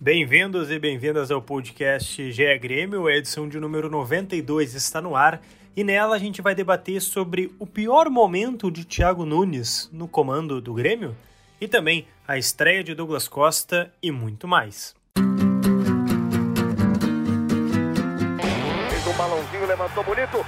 Bem-vindos e bem-vindas ao podcast GE Grêmio, a edição de número 92 está no ar e nela a gente vai debater sobre o pior momento de Thiago Nunes no comando do Grêmio e também a estreia de Douglas Costa e muito mais. Fez um balãozinho, levantou bonito.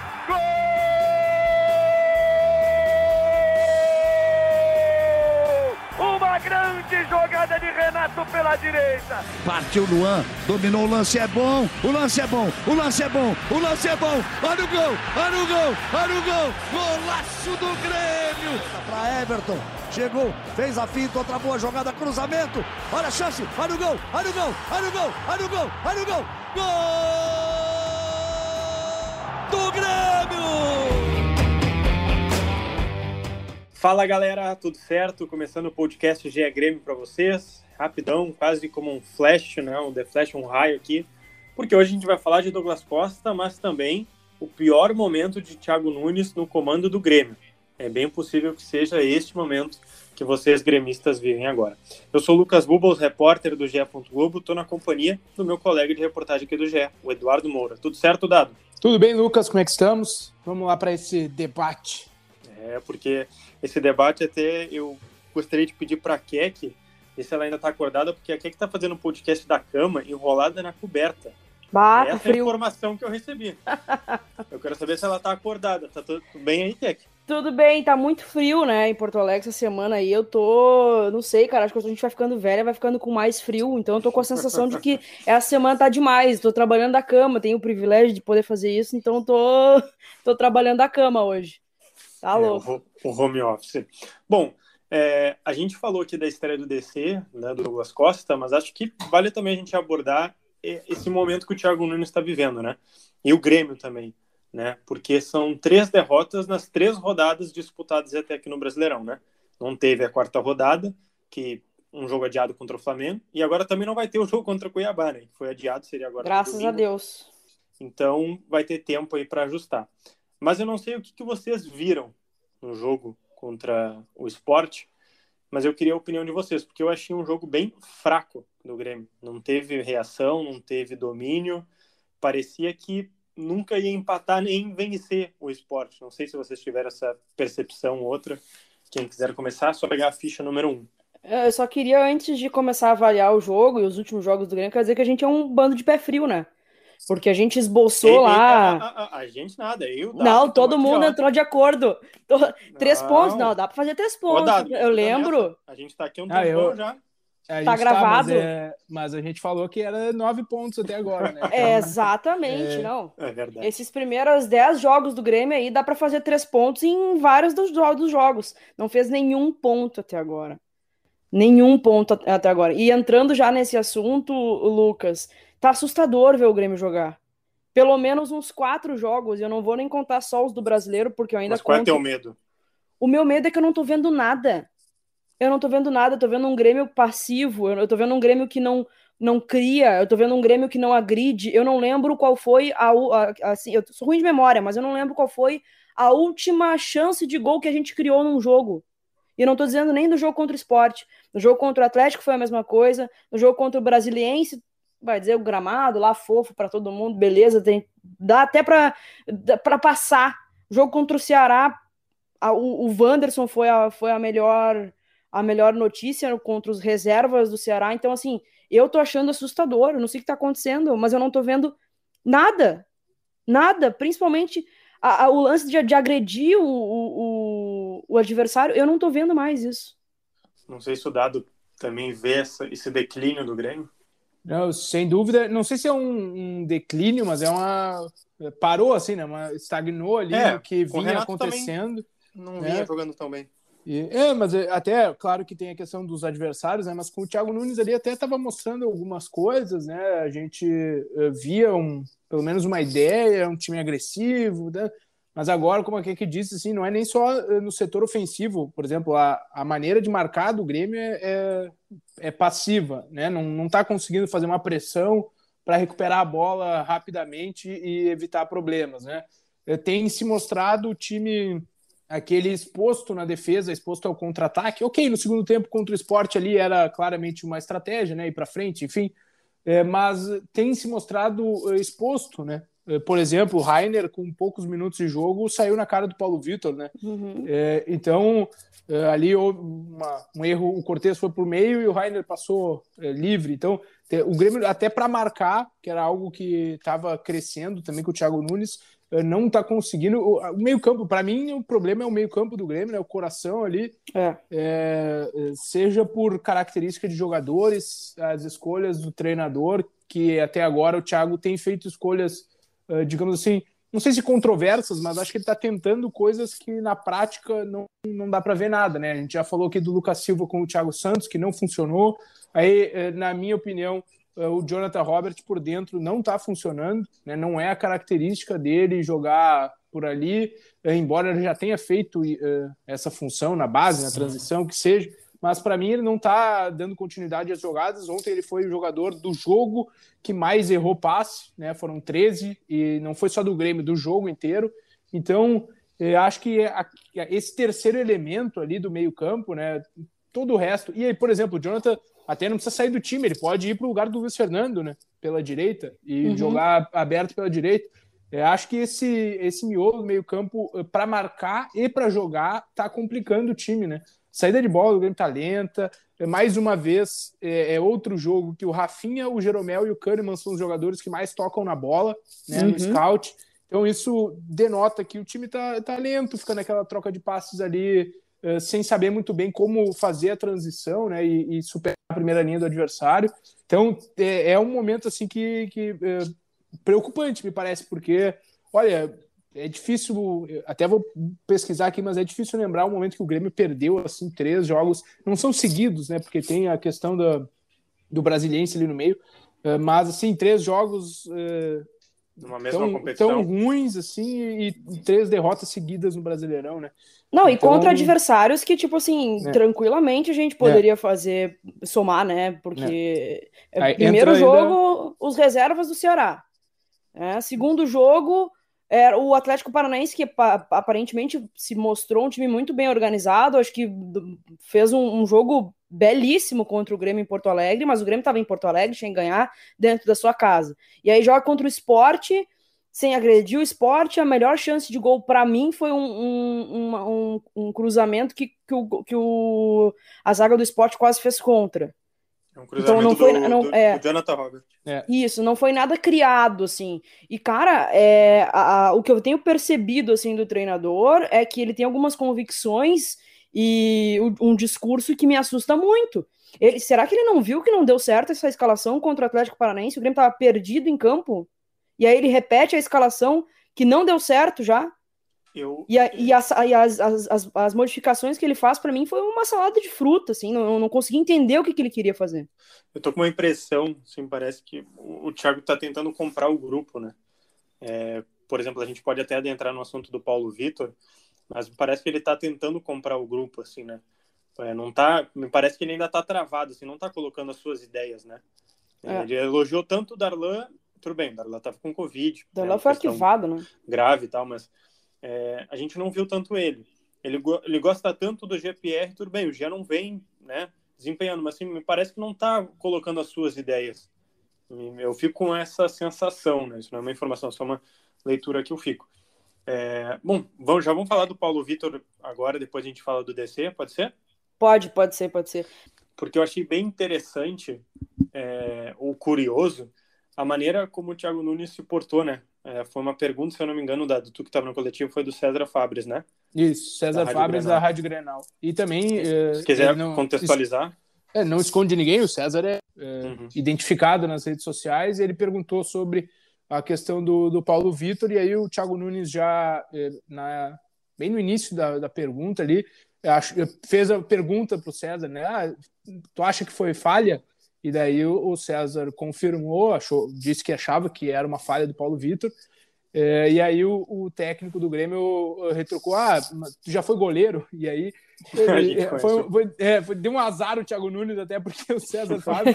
Jogada de Renato pela direita. Partiu Luan, dominou o lance, é bom, o lance é bom, o lance é bom, o lance é bom. Olha o gol, olha o gol, olha o gol. Golaço do Grêmio. Para Everton, chegou, fez a finta, outra boa jogada, cruzamento. Olha a chance, olha o gol, olha o gol, olha o gol, olha o gol, olha o gol. Gol do Grêmio! Fala galera, tudo certo? Começando o podcast GE Grêmio para vocês, rapidão, quase como um flash, né? Um The Flash, um raio aqui, porque hoje a gente vai falar de Douglas Costa, mas também o pior momento de Thiago Nunes no comando do Grêmio. É bem possível que seja este momento que vocês gremistas vivem agora. Eu sou Lucas Bubbles, repórter do GE. Globo, estou na companhia do meu colega de reportagem aqui do GE, o Eduardo Moura. Tudo certo, Dado? Tudo bem, Lucas? Como é que estamos? Vamos lá para esse debate. É, porque esse debate até eu gostaria de pedir para a Kek, ver se ela ainda está acordada, porque a Kek está fazendo um podcast da cama enrolada na coberta. Bah, Essa é a frio. informação que eu recebi. eu quero saber se ela está acordada. Tá tudo bem aí, Kek? Tudo bem, tá muito frio, né, em Porto Alegre essa semana aí. Eu tô, não sei, cara, acho que a gente vai ficando velha, vai ficando com mais frio, então eu tô com a sensação de que essa semana tá demais. Tô trabalhando da cama, tenho o privilégio de poder fazer isso, então tô, tô trabalhando da cama hoje. Tá É, o louco. ho- o home office. Bom, é, a gente falou aqui da estreia do DC, né, do Douglas Costa, mas acho que vale também a gente abordar esse momento que o Thiago Nunes está vivendo, né? E o Grêmio também, né? Porque são três derrotas nas três rodadas disputadas até aqui no Brasileirão, né? Não teve a quarta rodada, que um jogo adiado contra o Flamengo, e agora também não vai ter o jogo contra o Cuiabá, né? Que foi adiado, seria agora. Graças a. Deus. Então vai ter tempo aí para ajustar. Mas eu não sei o que, que vocês viram no jogo contra o esporte, mas eu queria a opinião de vocês, porque eu achei um jogo bem fraco do Grêmio. Não teve reação, não teve domínio. Parecia que nunca ia empatar nem vencer o esporte. Não sei se vocês tiveram essa percepção ou outra. Quem quiser começar, é só pegar a ficha número um. Eu só queria, antes de começar a avaliar o jogo e os últimos jogos do Grêmio, quer dizer que a gente é um bando de pé frio, né? Porque a gente esboçou Ei, ei, lá. A, a- a- a gente nada, eu. Dado, Não, todo mundo entrou de acordo. To- Três pontos, não, dá pra fazer três Ô, pontos. Dado, Eu lembro. nessa. A gente tá aqui um Ah, tempão eu- já. A Tá gente gravado? mas, é- mas a gente falou que era nove pontos até agora, né? É, exatamente, É. não. É verdade. Esses primeiros 10 jogos do Grêmio aí dá pra fazer três pontos em vários dos, dos jogos. Não fez nenhum ponto até agora. Nenhum ponto at- até agora. E entrando já nesse assunto, Lucas, tá assustador ver o Grêmio jogar. Pelo menos uns quatro jogos. Eu não vou nem contar só os do brasileiro, porque eu ainda Mas qual é conto. teu medo? O meu medo é que eu não tô vendo nada. Eu não tô vendo nada, eu tô vendo um Grêmio passivo, eu tô vendo um Grêmio que não não cria, eu tô vendo um Grêmio que não agride. Eu não lembro qual foi a, a- assim, eu sou ruim de memória, mas eu não lembro qual foi a última chance de gol que a gente criou num jogo. E eu não tô dizendo nem do jogo contra o Sport. No jogo contra o Atlético foi a mesma coisa, no jogo contra o Brasiliense, vai dizer o gramado lá fofo pra todo mundo, beleza, tem dá até pra passar. Jogo contra o Ceará, a- o, o Wanderson foi a, foi a melhor a melhor notícia contra os reservas do Ceará. Então, assim, eu tô achando assustador. Eu não sei o que tá acontecendo, mas eu não tô vendo nada. Nada. Principalmente a- a- o lance de, de agredir o, o, o- o adversário. Eu não tô vendo mais isso. Não sei se o Dado também vê essa- esse declínio do Grêmio. Não, sem dúvida, não sei se é um, um declínio, mas é uma. Parou assim, né? Uma, estagnou ali É, no que o vinha também. acontecendo. Não É. vinha jogando tão bem. E- é, mas é, até, claro que tem a questão dos adversários, né? Mas com o Thiago Nunes ali até estava mostrando algumas coisas, né? A gente eh, via um, pelo menos uma ideia, um time agressivo, né? Mas agora, como a que disse, assim, não é nem só eh, no setor ofensivo, por exemplo, a, a maneira de marcar do Grêmio é, é, é passiva, né? Não, não tá conseguindo fazer uma pressão para recuperar a bola rapidamente e evitar problemas, né? Eh, Tem se mostrado o time aquele exposto na defesa, exposto ao contra-ataque. Ok, no segundo tempo contra o esporte ali era claramente uma estratégia, né? Ir para frente, enfim. é, mas tem se mostrado exposto, né? Por exemplo, o Rainer, com poucos minutos de jogo, saiu na cara do Paulo Vitor, né? Uhum. É, então, ali houve uma, um erro, o Cortez foi por meio e o Rainer passou é, livre. Então, o Grêmio, até para marcar, que era algo que estava crescendo também com o Thiago Nunes, eh, não está conseguindo. O, meio-campo, para mim, o problema é o meio-campo do Grêmio, né? O coração ali. É. É, seja por característica de jogadores, as escolhas do treinador, que até agora o Thiago tem feito escolhas, eh, digamos assim, não sei se controversas, mas acho que ele está tentando coisas que na prática não, não dá para ver nada, né? A gente já falou aqui do Lucas Silva com o Thiago Santos, que não funcionou. Aí, na minha opinião, eh, o Jonathan Robert por dentro não está funcionando, né? não é a característica dele jogar por ali, eh, embora ele já tenha feito essa função na base, na transição, que seja, mas para mim ele não está dando continuidade às jogadas. Ontem ele foi o jogador do jogo que mais errou passe, né? foram 13, e não foi só do Grêmio, do jogo inteiro. Então, acho que esse terceiro elemento ali do meio-campo, né? todo o resto. E aí, por exemplo, o Jonathan até não precisa sair do time, ele pode ir para o lugar do Luiz Fernando, né? Pela direita e uhum. jogar aberto pela direita. Eu acho que esse, esse miolo do meio-campo, eh, para marcar e para jogar, tá complicando o time, né? Saída de bola, o Grêmio tá lenta. É, mais uma vez, é, é, outro jogo que o Rafinha, o Jeromel e o Kahneman são os jogadores que mais tocam na bola, né? Uhum. No scout. Então isso denota que o time tá, tá lento, fica naquela troca de passes ali eh, sem saber muito bem como fazer a transição né, e, e, superar a primeira linha do adversário. Então é, é um momento assim que, que é, preocupante, me parece, porque, olha, é difícil, até vou pesquisar aqui, mas é difícil lembrar o momento que o Grêmio perdeu assim três jogos, não são seguidos, né? Porque tem a questão da, do brasiliense ali no meio, eh, mas assim três jogos numa mesma tão, competição. Tão ruins, assim, e três derrotas seguidas no Brasileirão, né? Não, então... e contra adversários que, tipo assim, é. tranquilamente a gente poderia é. fazer, somar, né? Porque é. primeiro jogo, ainda... os reservas do Ceará. É, segundo jogo, era o Atlético Paranaense, que aparentemente se mostrou um time muito bem organizado, acho que fez um, um jogo belíssimo contra o Grêmio em Porto Alegre, mas o Grêmio estava em Porto Alegre, tinha que ganhar dentro da sua casa. E aí joga contra o esporte, sem agredir o esporte, a melhor chance de gol para mim foi um, um, um, um, cruzamento que, que, o, que o, a zaga do esporte quase fez contra. É um então não foi do, não, do, é, do Jonathan Robert. É. Isso, não foi nada criado assim. E cara, é, a, a, o que eu tenho percebido assim do treinador é que ele tem algumas convicções e um discurso que me assusta muito. Ele, será que ele não viu que não deu certo essa escalação contra o Atlético Paranaense? O Grêmio estava perdido em campo. E aí ele repete a escalação que não deu certo já. Eu... E, a, e, as, e as, as, as, modificações que ele faz para mim foi uma salada de fruta, assim, não, não consegui entender o que, que ele queria fazer. Eu tô com uma impressão, assim, parece que o, Thiago tá tentando comprar o grupo, né? É, por exemplo, a gente pode até adentrar no assunto do Paulo Vitor, mas parece que ele está tentando comprar o grupo, assim, né? É, não tá, me parece que ele ainda está travado, assim, não está colocando as suas ideias, né? É. Ele elogiou tanto o Darlan, tudo bem, o Darlan estava com Covid. Darlan né, foi arquivado, né? Grave e tal, mas é, a gente não viu tanto ele. Ele, ele gosta tanto do GPR, tudo bem, o G não vem, né, desempenhando, mas assim, me parece que não está colocando as suas ideias. Eu fico com essa sensação, né? Isso não é uma informação, é só uma leitura que eu fico. É, bom, vamos, já vamos falar do Paulo Vitor agora, depois a gente fala do DC, pode ser? Pode, pode ser, pode ser. Porque eu achei bem interessante, é, ou curioso, a maneira como o Thiago Nunes se portou, né? É, foi uma pergunta, se eu não me engano, da, do tu que estava no coletivo, foi do César Fabres, né? Isso, César da Fabres da Rádio Grenal. E também. É, se quiser não, contextualizar. É, não esconde ninguém, o César é, é uhum. identificado nas redes sociais e ele perguntou sobre a questão do, do Paulo Vitor, e aí o Thiago Nunes já, eh, na, bem no início da, da pergunta ali, acho, fez a pergunta para o César, né? Ah, tu acha que foi falha? E daí o César confirmou, achou, disse que achava que era uma falha do Paulo Vitor. É, e aí o, o, técnico do Grêmio retrucou: Ah, tu já foi goleiro? E aí ele, foi, foi, é, foi, deu um azar o Thiago Nunes, até porque o César Fábio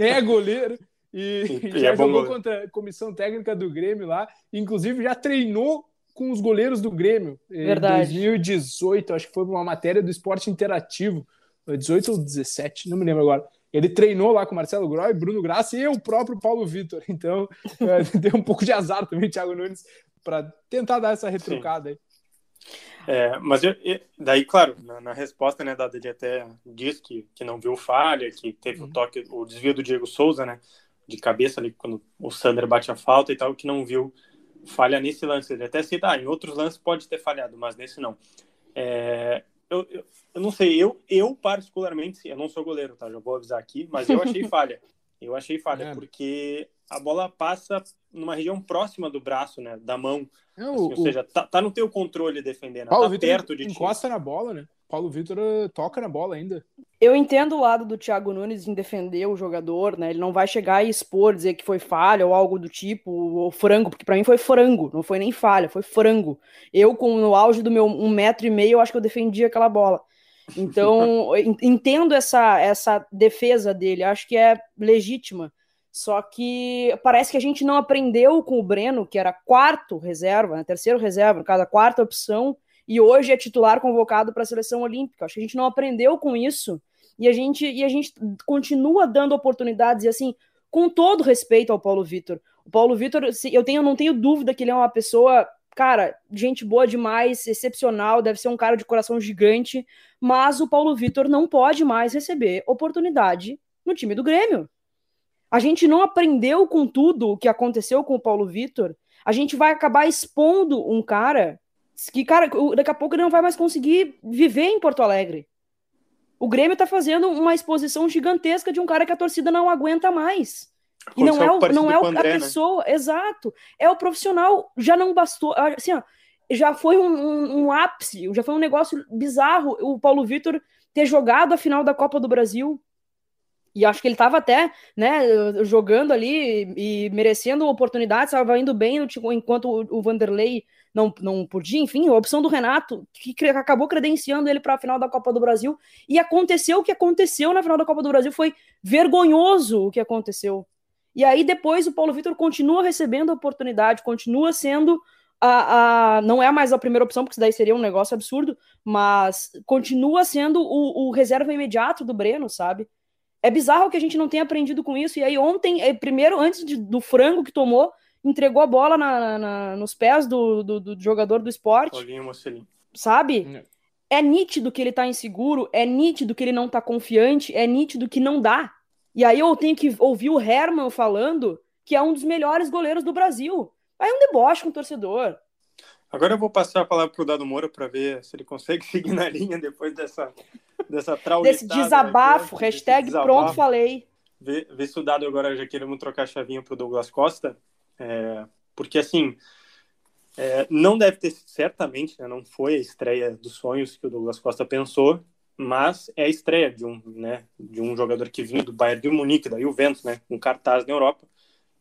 é goleiro. E, e já é jogou contra a comissão técnica do Grêmio lá. Inclusive já treinou com os goleiros do Grêmio. Verdade. Em 2018, acho que foi uma matéria do esporte interativo. 18 ou 17, não me lembro agora. Ele treinou lá com Marcelo Groy, Bruno Graça e o próprio Paulo Vitor. Então, é, deu um pouco de azar também, Thiago Nunes, para tentar dar essa retrucada aí. É, mas eu, eu, daí, claro, na, na, resposta, né, dada, ele até diz que, que não viu falha, que teve uhum. o toque, o desvio do Diego Souza, né, de cabeça ali, quando o Sander bate a falta e tal, que não viu falha nesse lance. Ele até cita, ah, em outros lances pode ter falhado, mas nesse não. É, eu, eu, eu, não sei, eu, eu particularmente, eu não sou goleiro, tá? Já vou avisar aqui, mas eu achei falha. Eu achei falha, é. porque a bola passa numa região próxima do braço, né? Da mão. É, assim, o, ou seja, tá, tá no teu controle defendendo. Paulo tá Vitor perto de encosta ti. na bola, né? Paulo Vitor eh, toca na bola ainda. Eu entendo o lado do Thiago Nunes em defender o jogador, né? Ele não vai chegar e expor, dizer que foi falha ou algo do tipo, ou frango, porque para mim foi frango, não foi nem falha, foi frango. Eu, com no auge do meu um metro e meio, eu acho que eu defendi aquela bola. Então, entendo essa, essa defesa dele, acho que é legítima. Só que parece que a gente não aprendeu com o Breno, que era quarto reserva, né, terceiro reserva, cada quarta opção, e hoje é titular convocado para a seleção olímpica. Acho que a gente não aprendeu com isso e a gente e a gente continua dando oportunidades e assim, com todo respeito ao Paulo Vitor. O Paulo Vitor, eu tenho não tenho dúvida que ele é uma pessoa cara, gente boa demais, excepcional, deve ser um cara de coração gigante, mas o Paulo Vitor não pode mais receber oportunidade no time do Grêmio. A gente não aprendeu com tudo o que aconteceu com o Paulo Vitor. A gente vai acabar expondo um cara que, cara, daqui a pouco ele não vai mais conseguir viver em Porto Alegre. O Grêmio tá fazendo uma exposição gigantesca de um cara que a torcida não aguenta mais. E não é, o, não é o, André, a né? pessoa, né? exato. É o profissional, já não bastou. Assim, ó, já foi um, um, um ápice, já foi um negócio bizarro o Paulo Vitor ter jogado a final da Copa do Brasil e acho que ele estava até, né, jogando ali e merecendo oportunidades, estava indo bem enquanto o Vanderlei não, não podia, enfim, a opção do Renato, que acabou credenciando ele para a final da Copa do Brasil. E aconteceu o que aconteceu na final da Copa do Brasil, foi vergonhoso o que aconteceu. E aí depois o Paulo Vitor continua recebendo a oportunidade, continua sendo a, a, não é mais a primeira opção, porque isso daí seria um negócio absurdo, mas continua sendo o, o reserva imediato do Breno, sabe? É bizarro que a gente não tenha aprendido com isso. E aí, ontem, eh, primeiro, antes de, do frango que tomou, entregou a bola na, na, nos pés do, do, do, jogador do esporte. Sabe? É. é nítido que ele tá inseguro, é nítido que ele não tá confiante, é nítido que não dá. E aí eu tenho que ouvir o Herman falando que é um dos melhores goleiros do Brasil. Aí é um deboche com o torcedor. Agora eu vou passar a palavra pro Dado Moura para ver se ele consegue seguir na linha depois dessa dessa Desse desabafo, aqui, hashtag desabafo. pronto falei. Ver, ver se o Dado agora já queremos trocar a chavinha pro Douglas Costa, é, porque assim, é, não deve ter, certamente, né, não foi a estreia dos sonhos que o Douglas Costa pensou, mas é a estreia de um, né, de um jogador que vinha do Bayern de Munique, da Juventus, né, um cartaz na Europa,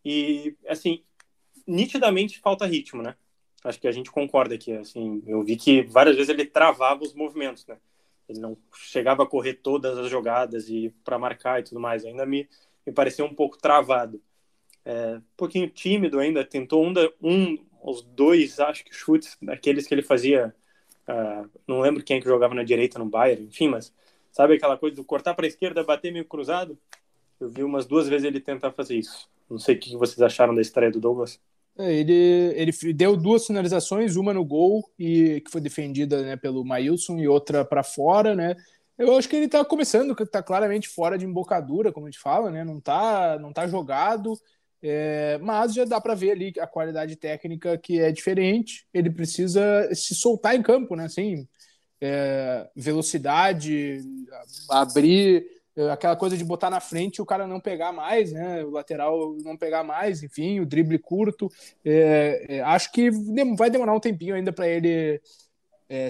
e assim, nitidamente falta ritmo, né? Acho que a gente concorda aqui, assim, eu vi que várias vezes ele travava os movimentos, né? Ele não chegava a correr todas as jogadas e para marcar e tudo mais, ainda me, me pareceu um pouco travado. É, um pouquinho tímido ainda, tentou um, um os dois, acho que chutes, daqueles que ele fazia, uh, não lembro quem é que jogava na direita no Bayern, enfim, mas sabe aquela coisa do cortar para a esquerda, bater meio cruzado? Eu vi umas duas vezes ele tentar fazer isso. Não sei o que vocês acharam da estreia do Douglas. É, ele, ele deu duas finalizações, uma no gol e que foi defendida né, pelo Maílson e outra para fora, né? Eu acho que ele está começando, está claramente fora de embocadura, como a gente fala, né? Não está não tá jogado, é, mas já dá para ver ali a qualidade técnica que é diferente. Ele precisa se soltar em campo, né? Assim, é, velocidade, abrir é, aquela coisa de botar na frente e o cara não pegar mais, né? O lateral não pegar mais, enfim, o drible curto. É, é, acho que vai demorar um tempinho ainda para ele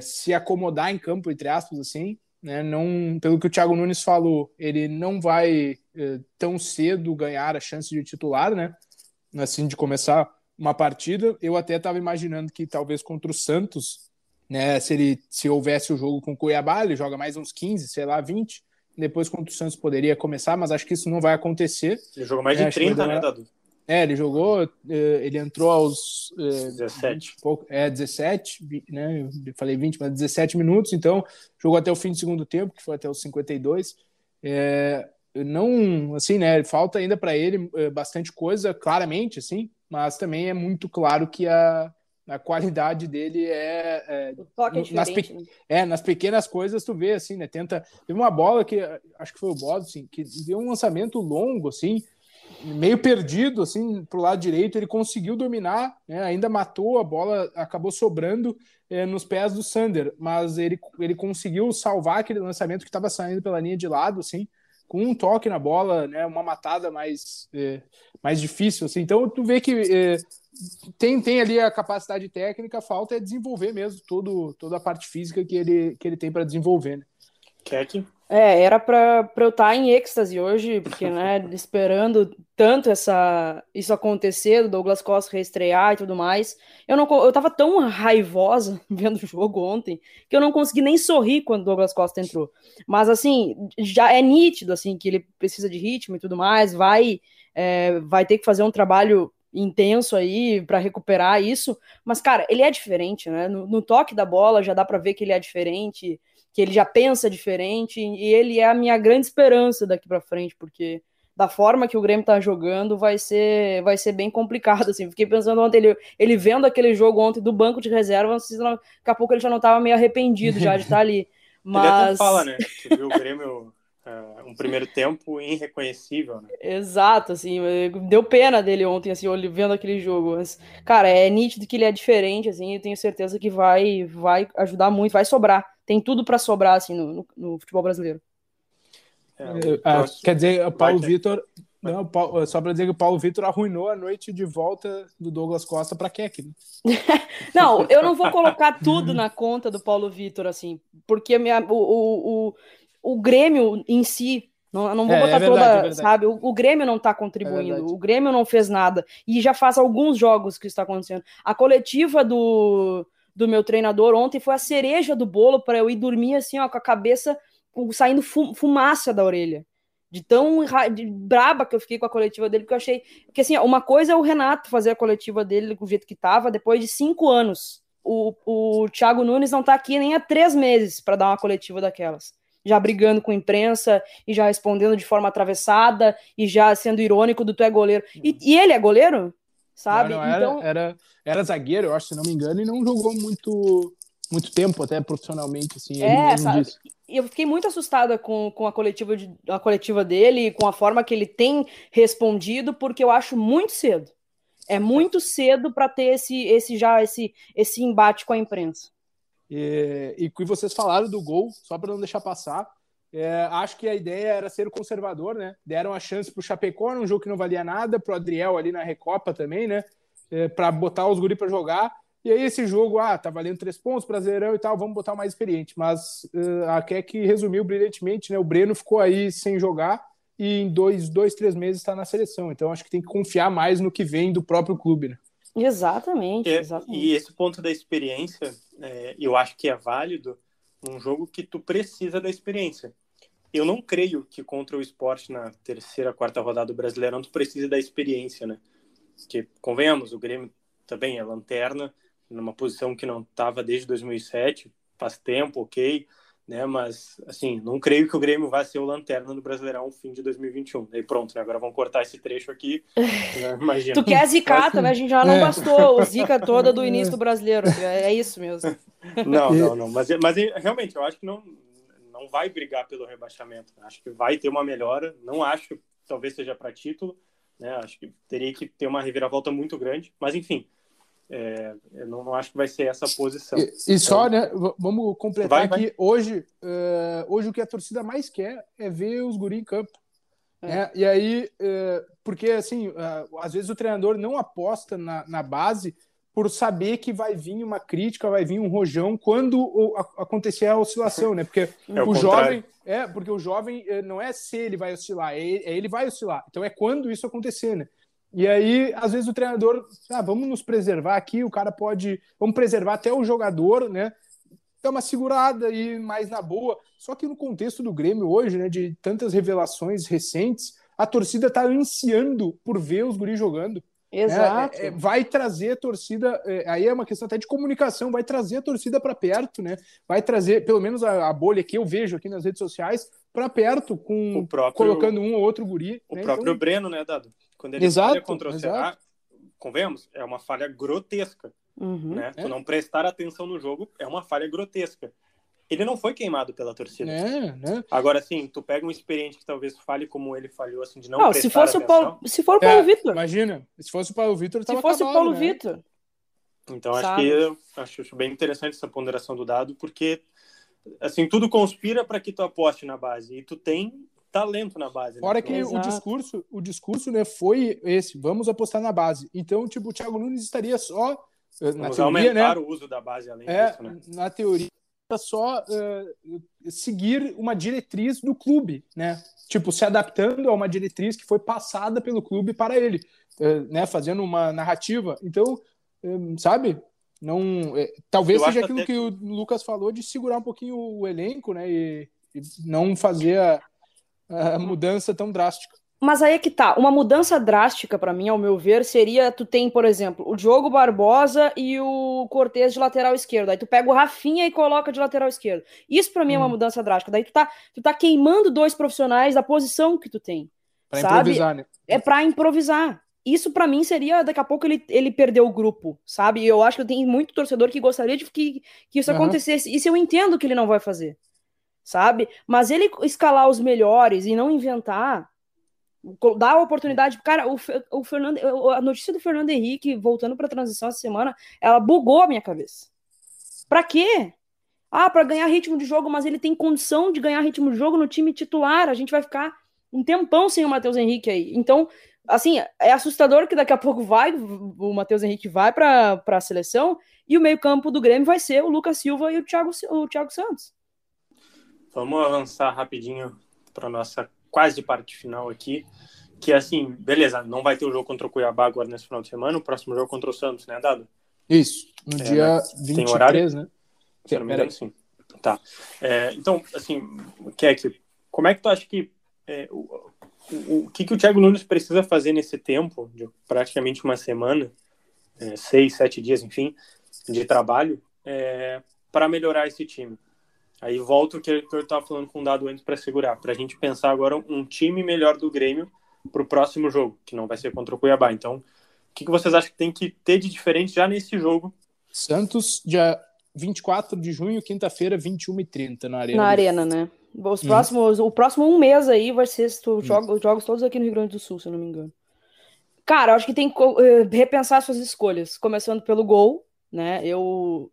se acomodar em campo, entre aspas, assim. Né? Não, pelo que o Thiago Nunes falou, ele não vai é, tão cedo ganhar a chance de titular, né? Assim, de começar uma partida. Eu até estava imaginando que talvez contra o Santos, né? Se ele se houvesse o jogo com o Cuiabá, ele joga mais uns 15, sei lá, 20 depois contra o Santos poderia começar, mas acho que isso não vai acontecer. Ele jogou mais de 30, é, né, Dadu? É, ele jogou, eh, ele entrou aos 17. Eh, pouco, é, 17, né? Eu falei 20, mas 17 minutos, então jogou até o fim do segundo tempo, que foi até os 52. É, não, assim, né? Falta ainda para ele eh, bastante coisa, claramente, assim, mas também é muito claro que a, a qualidade dele é, é, é nas, pe... né? é, nas pequenas coisas tu vê assim, né? Tenta teve uma bola que acho que foi o Bodo, assim, que deu um lançamento longo assim, meio perdido assim pro lado direito, ele conseguiu dominar, né? Ainda matou a bola, acabou sobrando é, nos pés do Sander, mas ele ele conseguiu salvar aquele lançamento que estava saindo pela linha de lado, assim com um toque na bola, né, uma matada mais, é, mais difícil. Assim. Então, tu vê que é, tem, tem ali a capacidade técnica, falta é desenvolver mesmo todo, toda a parte física que ele, que ele tem para desenvolver. Né? É, era para eu estar tá em êxtase hoje, porque, né, esperando tanto essa, isso acontecer, do Douglas Costa reestrear e tudo mais. Eu não eu tava tão raivosa vendo o jogo ontem que eu não consegui nem sorrir quando o Douglas Costa entrou. Mas, assim, já é nítido, assim, que ele precisa de ritmo e tudo mais, vai, é, vai ter que fazer um trabalho intenso aí para recuperar isso. Mas, cara, ele é diferente, né? No, no toque da bola já dá para ver que ele é diferente que ele já pensa diferente e ele é a minha grande esperança daqui para frente, porque da forma que o Grêmio tá jogando vai ser vai ser bem complicado assim. Fiquei pensando ontem ele, ele vendo aquele jogo ontem do banco de reserva, daqui a pouco ele já não tava meio arrependido já de estar ali. Mas ele até fala, né, que viu o Grêmio um primeiro tempo irreconhecível, né? Exato, assim, deu pena dele ontem, assim, vendo aquele jogo. Mas, cara, é nítido que ele é diferente, assim, eu tenho certeza que vai, vai ajudar muito, vai sobrar tem tudo para sobrar assim no, no, futebol brasileiro. É, é ah, quer dizer, o Paulo Vitor. Não, Paulo, só para dizer que o Paulo Vitor arruinou a noite de volta do Douglas Costa para Keck. Né? não, eu não vou colocar tudo na conta do Paulo Vitor, assim, porque minha, o, o, o, o Grêmio em si não, não vou é, botar é verdade, toda, é sabe? O, o, Grêmio não está contribuindo, é o Grêmio não fez nada. E já faz alguns jogos que isso está acontecendo. A coletiva do, do meu treinador ontem foi a cereja do bolo para eu ir dormir assim, ó, com a cabeça saindo fumaça da orelha. De tão de braba que eu fiquei com a coletiva dele, porque eu achei. Porque assim, uma coisa é o Renato fazer a coletiva dele do jeito que tava, depois de cinco anos. O, o Thiago Nunes não tá aqui nem há três meses para dar uma coletiva daquelas. Já brigando com a imprensa e já respondendo de forma atravessada e já sendo irônico do tu é goleiro. E, e ele é goleiro? sabe? Não, não, era, então... era, era zagueiro, eu acho, se não me engano, e não jogou muito, muito tempo até profissionalmente, assim. É, sabe? eu fiquei muito assustada com, com a, coletiva de, a coletiva dele, com a forma que ele tem respondido, porque eu acho muito cedo. É muito cedo para ter esse, esse já esse, esse embate com a imprensa. E, e vocês falaram do gol, só para não deixar passar, é, acho que a ideia era ser o conservador, né? Deram a chance para o Chapecó num jogo que não valia nada, para o Adriel ali na Recopa também, né? É, para botar os guri para jogar. E aí esse jogo, ah, tá valendo três pontos, Brasileirão e tal, vamos botar o mais experiente. Mas uh, a Keck resumiu brilhantemente, né? O Breno ficou aí sem jogar e em dois, dois três meses está na seleção. Então acho que tem que confiar mais no que vem do próprio clube, né? Exatamente, é, exatamente. E esse ponto da experiência, é, eu acho que é válido num jogo que tu precisa da experiência. Eu não creio que contra o esporte na terceira, quarta rodada do Brasileirão tu precisa da experiência, né? Porque, convenhamos, o Grêmio também é lanterna, numa posição que não estava desde 2007, faz tempo, ok, né? Mas, assim, não creio que o Grêmio vá ser o lanterna do Brasileirão no fim de 2021. E pronto, né? agora vamos cortar esse trecho aqui. Né? Imagina. tu quer zicar também, a gente já não é. bastou o zica toda do início do Brasileiro. É, é isso mesmo. Não, não, não. Mas, mas realmente, eu acho que não não vai brigar pelo rebaixamento. Acho que vai ter uma melhora. Não acho que talvez seja para título. Né? Acho que teria que ter uma reviravolta muito grande. Mas, enfim, é, eu não, não, acho que vai ser essa posição. E, e só, então, né? Vamos completar vai, aqui. Vai. Hoje, uh, hoje o que a torcida mais quer é ver os guri em campo. É. Né? E aí, uh, porque assim, uh, às vezes o treinador não aposta na, na base por saber que vai vir uma crítica, vai vir um rojão quando o, a, acontecer a oscilação, né? Porque é o, o jovem é porque o jovem eh, não é se ele vai oscilar, é, é ele vai oscilar. Então é quando isso acontecer, né? E aí, às vezes o treinador, ah, vamos nos preservar aqui, o cara pode, vamos preservar até o jogador, né? Dá uma segurada e mais na boa. Só que no contexto do Grêmio hoje, né, de tantas revelações recentes, a torcida tá ansiando por ver os guris jogando. Exato. É, é, vai trazer a torcida, é, aí é uma questão até de comunicação, vai trazer a torcida para perto, né? Vai trazer, pelo menos a, a, bolha que eu vejo aqui nas redes sociais, para perto, com próprio, colocando um ou outro guri. O né? próprio então... Breno, né, Dado? Quando ele exato, falha contra o Ceará, convenhamos, é uma falha grotesca. Uhum, né? É. Tu não prestar atenção no jogo é uma falha grotesca. Ele não foi queimado pela torcida. É, né? Agora, sim, tu pega um experiente que talvez fale como ele falhou, assim, de não, não se fosse atenção. o Paulo, Se for o Paulo é, Vitor. Imagina, se fosse o Paulo Vitor, Se fosse acabado, o Paulo né? Vitor. Então, acho que acho, acho bem interessante essa ponderação do dado, porque assim, tudo conspira para que tu aposte na base. E tu tem talento na base. Né? Fora que Exato. o discurso, o discurso, né, foi esse, vamos apostar na base. Então, tipo, o Thiago Nunes estaria só eh, na vamos teoria, aumentar né? o uso da base além é, disso, né? Na teoria, só uh, seguir uma diretriz do clube, né? Tipo, se adaptando a uma diretriz que foi passada pelo clube para ele, uh, né? Fazendo uma narrativa. Então, um, sabe? Não, talvez Eu seja aquilo que, que o Lucas falou de segurar um pouquinho o elenco, né? E, e não fazer a, mudança tão drástica. Mas aí é que tá. Uma mudança drástica, para mim, ao meu ver, seria tu tem, por exemplo, o Diogo Barbosa e o Cortez de lateral esquerdo. Aí tu pega o Rafinha e coloca de lateral esquerdo. Isso para mim hum. é uma hum. mudança drástica. Daí tu tá, tu tá queimando dois profissionais da posição que tu tem. Pra sabe? improvisar, né? É para improvisar. Isso para mim seria, daqui a pouco ele, ele perdeu o grupo, sabe? Eu acho que tem muito torcedor que gostaria de que, que isso uhum. acontecesse. Isso eu entendo que ele não vai fazer sabe? Mas ele escalar os melhores e não inventar, dar a oportunidade. Cara, o, o Fernando, a notícia do Fernando Henrique voltando para a transição essa semana, ela bugou a minha cabeça. Para quê? Ah, para ganhar ritmo de jogo, mas ele tem condição de ganhar ritmo de jogo no time titular. A gente vai ficar um tempão sem o Matheus Henrique aí. Então, assim, é assustador que daqui a pouco vai, o Matheus Henrique vai para a seleção e o meio-campo do Grêmio vai ser o Lucas Silva e o Thiago, o Thiago Santos. Vamos avançar rapidinho para nossa quase parte final aqui. Que assim, beleza, não vai ter o jogo contra o Cuiabá agora nesse final de semana, o próximo jogo contra o Santos, né, Dado? Isso, no é, dia né? 23, tem horário? né? Se não me engano, sim. Tá. É, então, assim, Keck, como é que tu acha que é, o, o, o, que, que o Thiago Nunes precisa fazer nesse tempo, de praticamente uma semana, é, seis, sete dias, enfim, de trabalho, é, para melhorar esse time? Aí volta o que eu estava falando com o Dado antes para segurar, para a gente pensar agora um time melhor do Grêmio para o próximo jogo, que não vai ser contra o Cuiabá. Então, o que, que vocês acham que tem que ter de diferente já nesse jogo? Santos, dia 24 de junho, quinta-feira, 21h30 na Arena. Na Arena, né? Os hum. próximos, O próximo um mês aí vai ser hum. jogos, jogos todos aqui no Rio Grande do Sul, se eu não me engano. Cara, eu acho que tem que uh, repensar suas escolhas, começando pelo gol, né? Eu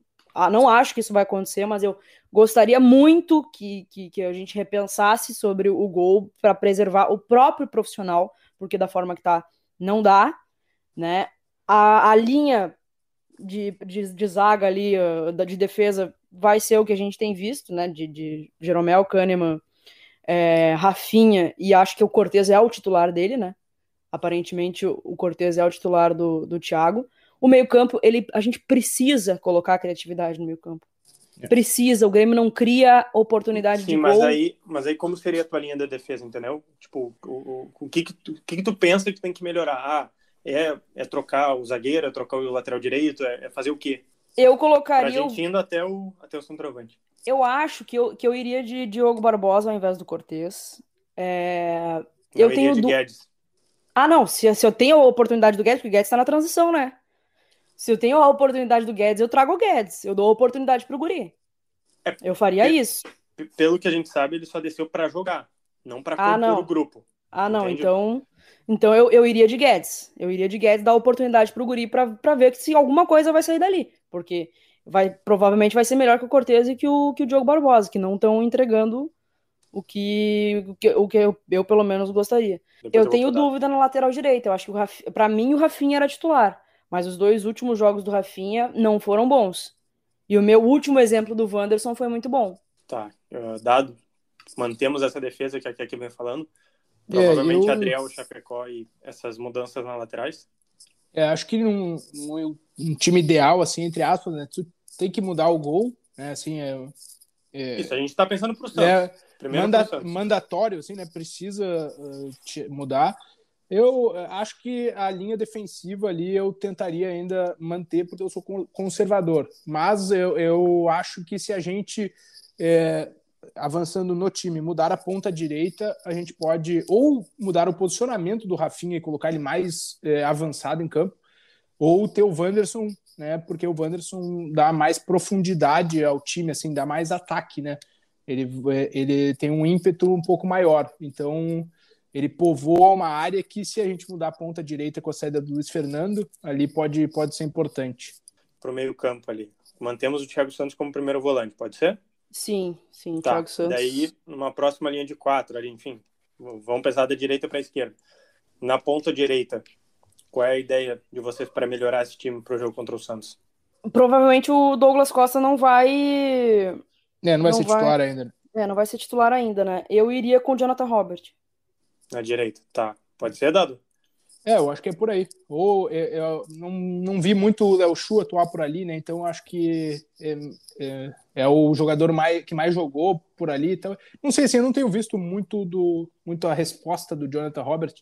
não acho que isso vai acontecer, mas eu gostaria muito que, que, que a gente repensasse sobre o gol para preservar o próprio profissional, porque da forma que tá, não dá, né? A, a linha de, de, de zaga ali, uh, de defesa, vai ser o que a gente tem visto, né? De, de Jeromel, Kahneman, é, Rafinha, e acho que o Cortez é o titular dele, né? Aparentemente o Cortez é o titular do, do Thiago. O meio-campo, ele a gente precisa colocar a criatividade no meio-campo. É. Precisa, o Grêmio não cria oportunidade Sim, de mas gol. Aí, mas aí como seria a tua linha de defesa, entendeu? Tipo, o, o, o que, que, tu, que, que tu pensa que tem que melhorar? Ah, é, é trocar o zagueiro, é trocar o lateral direito, é, é fazer o quê? Eu colocaria. Pra gente indo até o, até o centroavante. Eu acho que eu, que eu iria de Diogo Barbosa ao invés do Cortez. É... Eu, eu tenho. De du... Guedes. Ah, não. Se, se eu tenho a oportunidade do Guedes, porque o Guedes tá na transição, né? Se eu tenho a oportunidade do Guedes, eu trago o Guedes. Eu dou a oportunidade pro Guri. É, eu faria isso. Pelo que a gente sabe, ele só desceu para jogar, não para ah, compor o grupo. Ah, não. Entende? Então, então eu, eu iria de Guedes. Eu iria de Guedes dar a oportunidade pro Guri para ver se alguma coisa vai sair dali. Porque vai, provavelmente vai ser melhor que o Cortez e que o, que o Diogo Barbosa, que não estão entregando o que, o que, o que eu, eu, pelo menos gostaria. Depois eu, eu tenho dúvida na lateral direita. Eu acho que para mim o Rafinha era titular. Mas os dois últimos jogos do Rafinha não foram bons. E o meu último exemplo do Wanderson foi muito bom. Tá, uh, dado. Mantemos essa defesa que aqui vem falando. Provavelmente é, eu... Adriel, Chapecó e essas mudanças nas laterais. É, acho que num, num, um time ideal, assim, entre aspas, né? Tu tem que mudar o gol, né? Assim, é, é Isso, a gente está pensando pro Santos. É, manda, Santos. Mandatório, assim, né? Precisa uh, mudar. Eu eh, acho que a linha defensiva ali eu tentaria ainda manter, porque eu sou conservador. Mas eu, eu acho que se a gente, é, avançando no time, mudar a ponta direita, a gente pode ou mudar o posicionamento do Rafinha e colocar ele mais é, avançado em campo, ou ter o Wanderson, né? Porque o Wanderson dá mais profundidade ao time, assim, dá mais ataque, né? Ele, ele tem um ímpeto um pouco maior. Então ele povoa uma área que, se a gente mudar a ponta direita com a saída do Luiz Fernando, ali pode, pode ser importante. Para o meio-campo ali. Mantemos o Thiago Santos como primeiro volante, pode ser? Sim, sim, tá. Thiago Santos. Daí, numa próxima linha de quatro, ali, enfim, vamos pesar da direita para a esquerda. Na ponta direita, qual é a ideia de vocês para melhorar esse time para o jogo contra o Santos? Provavelmente o Douglas Costa não vai. É, não vai não ser vai... titular ainda. Né? É, não vai ser titular ainda, né? Eu iria com o Jonathan Robert. Na direita, tá. Pode ser, Dado? É, eu acho que é por aí. Ou eu, é, eu não, não vi muito o Léo Chu atuar por ali, né? Então acho que é, é, é, o jogador mais, que mais jogou por ali. Então, não sei se assim, eu não tenho visto muito do muito a resposta do Jonathan Robert,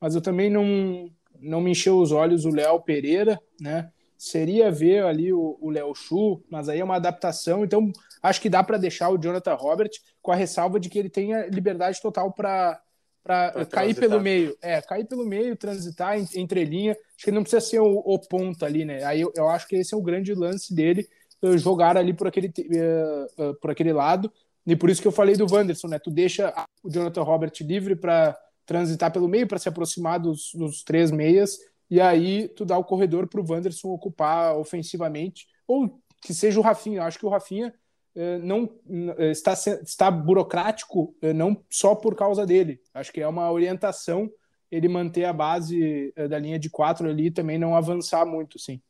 mas eu também não não me encheu os olhos o Léo Pereira, né? Seria ver ali o Léo Chu, mas aí é uma adaptação. Então acho que dá para deixar o Jonathan Robert com a ressalva de que ele tenha liberdade total para para cair pelo meio. É, cair pelo meio, transitar entre linha. Acho que ele não precisa ser o, o ponto ali, né? Aí eu, eu, acho que esse é o grande lance dele, eh, jogar ali por aquele, uh, uh, por aquele lado. E por isso que eu falei do Wanderson, né? Tu deixa o Jonathan Robert livre para transitar pelo meio, para se aproximar dos, dos, três meias, e aí tu dá o corredor para o Wanderson ocupar ofensivamente, ou que seja o Rafinha. Eu acho que o Rafinha não eh, está, está burocrático eh, não só por causa dele. Acho que é uma orientação ele manter a base da linha de quatro ali e também não avançar muito, sim.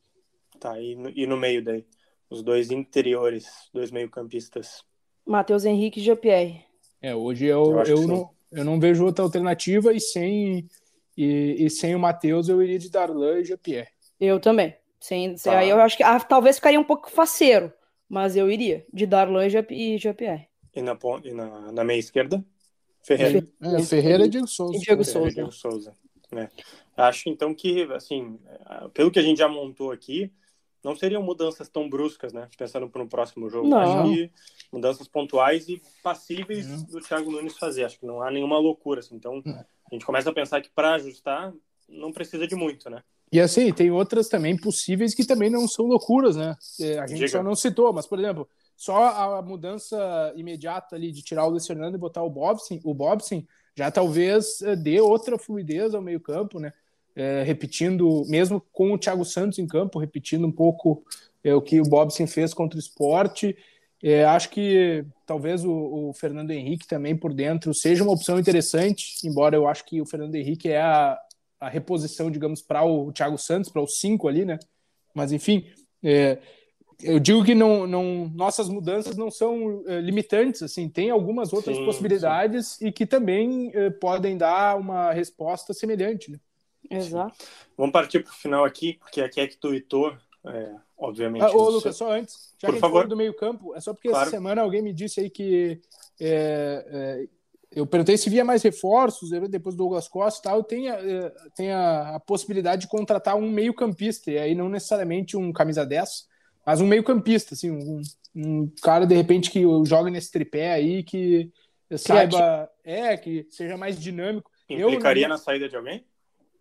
Tá, e no, e no meio daí? Os dois interiores, dois meio-campistas. Matheus Henrique e Jean-Pierre. É, hoje eu, eu, eu não, eu não vejo outra alternativa e sem, e, e sem o Matheus eu iria de Darlan e Jean-Pierre. Eu também. Sem, tá. Aí eu acho que ah, talvez ficaria um pouco faceiro mas eu iria, de Darlan e Jean-Pierre. E, na, e na, na meia esquerda? Ferreira. É, Ferreira e Diego Souza. E Diego Souza. Diego Souza. É. Acho então que, assim, pelo que a gente já montou aqui, não seriam mudanças tão bruscas, né? Pensando para o próximo jogo. Não. Acho que mudanças pontuais e passíveis não. do Thiago Nunes fazer. Acho que não há nenhuma loucura. Assim. Então, a gente começa a pensar que para ajustar não precisa de muito, né? E assim, tem outras também possíveis que também não são loucuras, né? É, a gente Diga. só não citou, mas, por exemplo, só a mudança imediata ali de tirar o Luiz Fernando e botar o Bobson, o Bobson já talvez é, dê outra fluidez ao meio-campo, né? É, repetindo, mesmo com o Thiago Santos em campo, repetindo um pouco é, o que o Bobson fez contra o esporte. É, acho que talvez o, o, Fernando Henrique também por dentro seja uma opção interessante, embora eu acho que o Fernando Henrique é a, a reposição, digamos, para o Thiago Santos, para os cinco ali, né? Mas, enfim, é, eu digo que não, não, nossas mudanças não são é, limitantes, assim, tem algumas outras sim, possibilidades sim. e que também é, podem dar uma resposta semelhante, né? Exato. Vamos partir para o final aqui, porque aqui é que tuitou, é, obviamente. Ah, ô, Lucas, só antes, já Por que favor. do meio campo, é só porque claro. essa semana alguém me disse aí que é, é eu perguntei se via mais reforços, depois do Douglas Costa e tal, tem, a, tem a, a, possibilidade de contratar um meio campista, e aí não necessariamente um camisa 10, mas um meio campista, assim, um, um cara, de repente, que joga nesse tripé aí, que saiba, é, que seja mais dinâmico. Implicaria eu, na saída de alguém?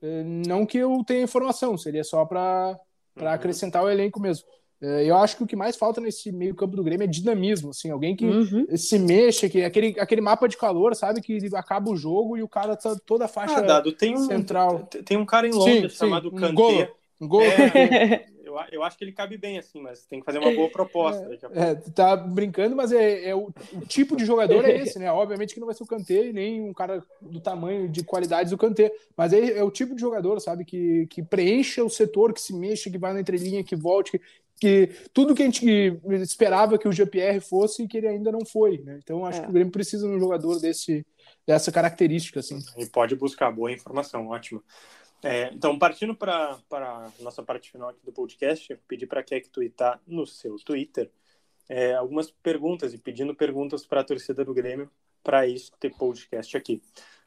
Eh, não que eu tenha informação, seria só para uhum. acrescentar o elenco mesmo. É, eu acho que o que mais falta nesse meio campo do Grêmio é dinamismo, assim, alguém que uhum. se mexa, que aquele, aquele mapa de calor, sabe, que acaba o jogo e o cara tá toda a faixa ah, dado, tem um, central. Tem um cara em Londres sim, chamado sim, um Kanté. Um golo. É, eu, acho que ele cabe bem assim, mas tem que fazer uma boa proposta. É, é tá brincando, mas é, é o, o, tipo de jogador é esse, né? Obviamente que não vai ser o Kanté e nem um cara do tamanho de qualidades do Kanté, mas é, é o tipo de jogador, sabe, que, que preencha o setor, que se mexa, que vai na entrelinha, que volte, que, que tudo que a gente esperava que o GPR fosse que ele ainda não foi, né? Então acho é. que o Grêmio precisa de um jogador desse dessa característica assim. E pode buscar boa informação, ótimo. É, então, partindo para a nossa parte final aqui do podcast, eu pedi para a Keck twittar no seu Twitter é, algumas perguntas e pedindo perguntas para a torcida do Grêmio para isso ter podcast aqui.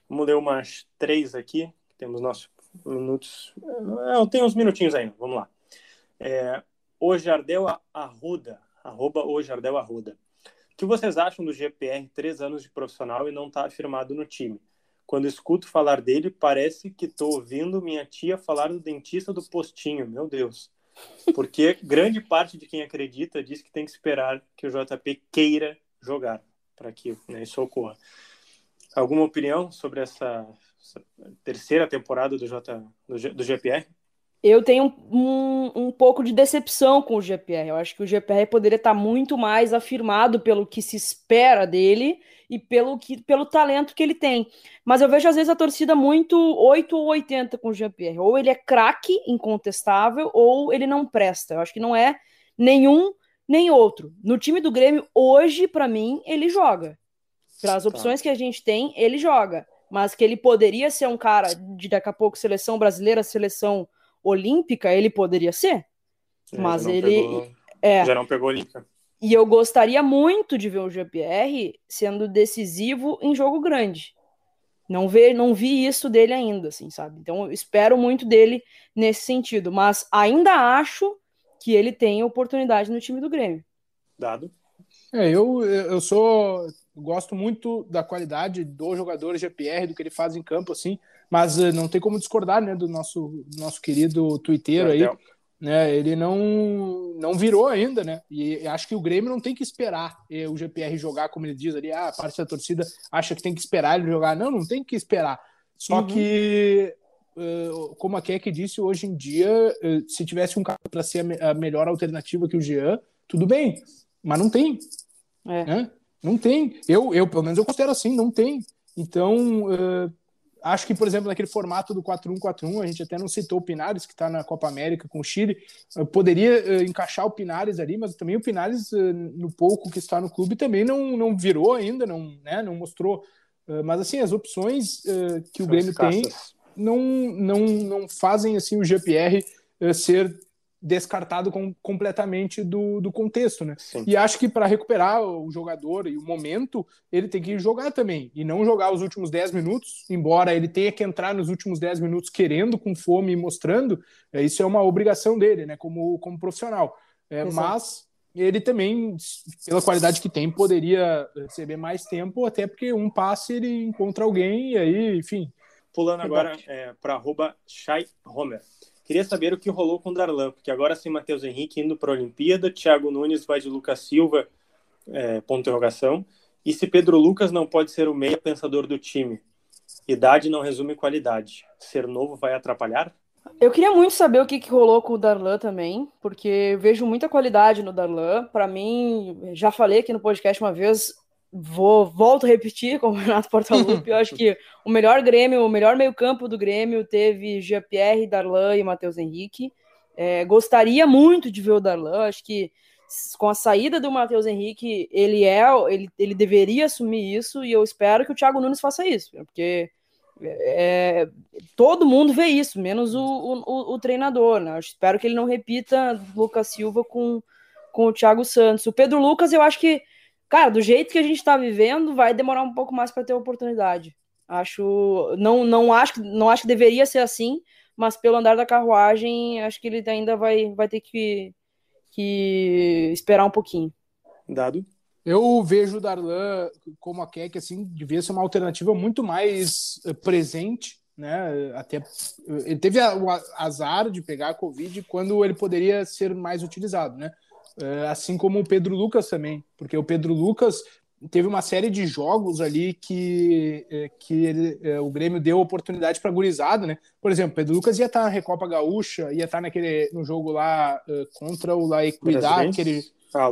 Vamos ler umas três aqui que temos nossos minutos. Não, tem uns minutinhos ainda, vamos lá. É, o Jardel Arruda, arroba o Jardel Arruda. O que vocês acham do GPR três anos de profissional e não está afirmado no time? Quando escuto falar dele, parece que estou ouvindo minha tia falar do dentista do postinho. Meu Deus. Porque grande parte de quem acredita diz que tem que esperar que o JP queira jogar para que né, isso ocorra. Alguma opinião sobre essa, essa terceira temporada do, J, do, do GPR? Eu tenho um, um, pouco de decepção com o GPR. Eu acho que o GPR poderia estar muito mais afirmado pelo que se espera dele e pelo, que, pelo talento que ele tem. Mas eu vejo às vezes a torcida muito 8 ou 80 com o GPR. Ou ele é craque, incontestável, ou ele não presta. Eu acho que não é nenhum nem outro. No time do Grêmio, hoje, para mim, ele joga. Pelas tá. opções que a gente tem, ele joga. Mas que ele poderia ser um cara de daqui a pouco seleção brasileira, seleção olímpica, ele poderia ser. É, mas ele. Pegou, é, já não pegou olímpica. E eu gostaria muito de ver o GPR sendo decisivo em jogo grande. Não, vê, não vi isso dele ainda, assim, sabe? Então eu espero muito dele nesse sentido. Mas ainda acho que ele tem oportunidade no time do Grêmio. Dado. É, eu, eu sou. Gosto muito da qualidade do jogador GPR, do que ele faz em campo, assim, mas uh, não tem como discordar, né, do nosso, nosso querido Twitter aí. Né, ele não, não virou ainda, né? E acho que o Grêmio não tem que esperar eh, o GPR jogar, como ele diz ali, ah, a parte da torcida acha que tem que esperar ele jogar. Não, não tem que esperar. Só uhum. que, uh, como a Keck disse, hoje em dia, uh, se tivesse um cara para ser a, me a melhor alternativa que o Jean, tudo bem, mas não tem. É. Né? Não tem. Eu, eu, pelo menos, eu considero assim, não tem. Então, uh, acho que, por exemplo, naquele formato do 4-1-4-1, a gente até não citou o Pinares, que está na Copa América com o Chile. Uh, poderia uh, encaixar o Pinares ali, mas também o Pinares, no pouco que está no clube, também não, não virou ainda, não, né, não mostrou. mas, assim, as opções que o São Grêmio tem não, não, não fazem assim o GPR ser descartado com, completamente do, do contexto, né? Sim. E acho que para recuperar o jogador e o momento, ele tem que jogar também, e não jogar os últimos 10 minutos, embora ele tenha que entrar nos últimos 10 minutos querendo, com fome e mostrando, é, isso é uma obrigação dele, né? Como, como profissional. É, mas ele também, pela qualidade que tem, poderia receber mais tempo, até porque um passe ele encontra alguém e aí, enfim. Pulando agora é, para arroba Shai Homer. Queria saber o que rolou com o Darlan, porque agora sem Matheus Henrique indo para a Olimpíada, Thiago Nunes vai de Lucas Silva, é, ponto interrogação, e se Pedro Lucas não pode ser o meia pensador do time? Idade não resume qualidade. Ser novo vai atrapalhar? Eu queria muito saber o que, que rolou com o Darlan também, porque vejo muita qualidade no Darlan. Para mim, já falei aqui no podcast uma vez, vou volto a repetir como o Renato Portaluppi, eu acho que o melhor Grêmio, o melhor meio-campo do Grêmio teve Jean-Pierre, Darlan e Matheus Henrique. É, gostaria muito de ver o Darlan, acho que com a saída do Matheus Henrique, ele é, ele, ele deveria assumir isso e eu espero que o Thiago Nunes faça isso, porque é, todo mundo vê isso, menos o, o, o treinador, né? Eu espero que ele não repita Lucas Silva com, com o Thiago Santos. O Pedro Lucas, eu acho que cara, do jeito que a gente está vivendo, vai demorar um pouco mais para ter oportunidade. Acho, não, não acho, não acho que deveria ser assim, mas pelo andar da carruagem, acho que ele ainda vai, vai ter que, que esperar um pouquinho. Dado. Eu vejo o Darlan como a Keck, assim, devia ser uma alternativa muito mais eh, presente, né? Até ele teve o azar de pegar a Covid quando ele poderia ser mais utilizado, né? É, assim como o Pedro Lucas também, porque o Pedro Lucas teve uma série de jogos ali que, é, que ele, é, o Grêmio deu oportunidade para gurizada, né? Por exemplo, Pedro Lucas ia estar tá na Recopa Gaúcha, ia estar tá naquele no jogo lá contra o La Equidad, que ele,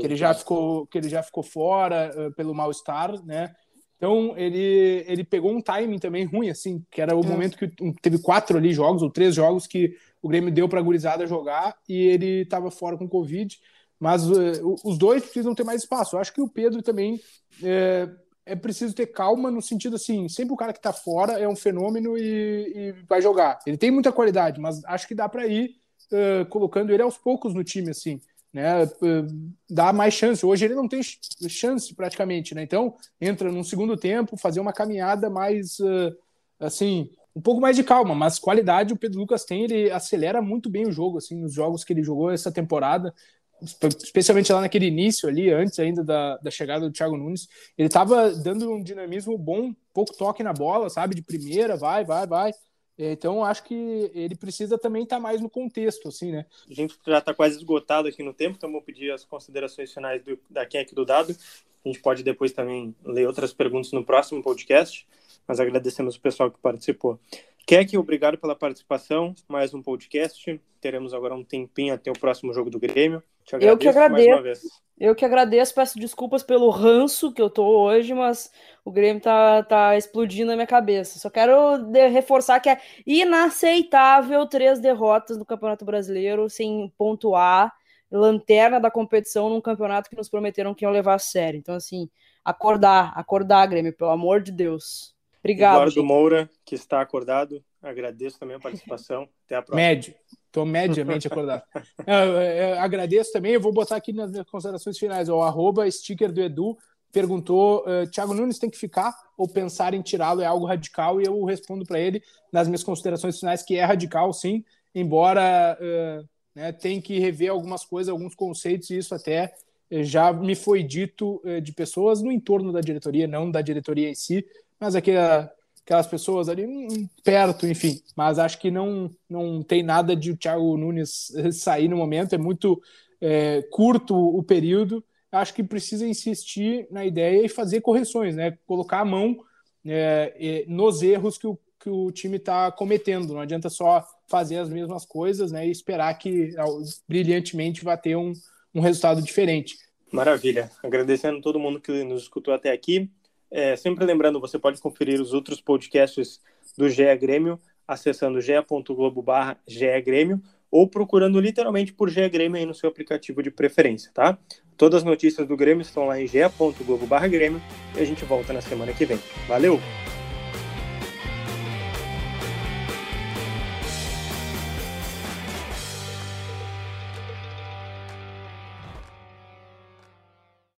que ele já ficou que ele já ficou fora pelo mal-estar, né? Então ele, ele pegou um timing também ruim, assim, que era o momento que teve quatro ali jogos ou três jogos que o Grêmio deu para a gurizada jogar e ele estava fora com Covid. Mas uh, os dois precisam ter mais espaço. Eu acho que o Pedro também é, é preciso ter calma no sentido assim, sempre o cara que está fora é um fenômeno e, e, vai jogar. Ele tem muita qualidade, mas acho que dá para ir uh, colocando ele aos poucos no time, assim, né? Uh, dá mais chance. Hoje ele não tem chance praticamente, né? Então entra num segundo tempo, fazer uma caminhada mais uh, assim um pouco mais de calma, mas qualidade o Pedro Lucas tem, ele acelera muito bem o jogo, assim, nos jogos que ele jogou essa temporada, especialmente lá naquele início ali, antes ainda da, da chegada do Thiago Nunes, ele estava dando um dinamismo bom, pouco toque na bola, sabe, de primeira, vai, vai, vai, então, acho que ele precisa também estar tá mais no contexto, assim, né? A gente já está quase esgotado aqui no tempo, então vou pedir as considerações finais do, da aqui do Dado. A gente pode depois também ler outras perguntas no próximo podcast, mas agradecemos o pessoal que participou. Keck, obrigado pela participação. Mais um podcast. Teremos agora um tempinho até o próximo jogo do Grêmio. eu que agradeço. Eu que agradeço, peço desculpas pelo ranço que eu tô hoje, mas o Grêmio tá, tá explodindo na minha cabeça. Só quero de, reforçar que é inaceitável três derrotas no Campeonato Brasileiro sem pontuar, lanterna da competição num campeonato que nos prometeram que iam levar a sério. Então, assim, acordar, acordar, Grêmio, pelo amor de Deus. Obrigado. Eduardo gente. Moura, que está acordado, agradeço também a participação. Até a próxima. Médio. Estou mediamente acordado. eu, eu, eu agradeço também, eu vou botar aqui nas minhas considerações finais, o arroba sticker do Edu perguntou, uh, Thiago Nunes tem que ficar ou pensar em tirá-lo é algo radical? E eu respondo para ele nas minhas considerações finais que é radical, sim, embora uh, né, tem que rever algumas coisas, alguns conceitos, e isso até já me foi dito uh, de pessoas no entorno da diretoria, não da diretoria em si, mas aquela, aquelas pessoas ali hum, perto, enfim. Mas acho que não, não tem nada de o Thiago Nunes sair no momento, é muito é, curto o período. Acho que precisa insistir na ideia e fazer correções, né? Colocar a mão é, nos erros que o, que o time está cometendo. Não adianta só fazer as mesmas coisas né, e esperar que brilhantemente vá ter um, um resultado diferente. Maravilha. Agradecendo todo mundo que nos escutou até aqui. É, sempre lembrando, você pode conferir os outros podcasts do GE Grêmio acessando ge.globo barra Grêmio ou procurando literalmente por GE Grêmio aí no seu aplicativo de preferência, tá? Todas as notícias do Grêmio estão lá em ge.globo barra Grêmio e a gente volta na semana que vem. Valeu!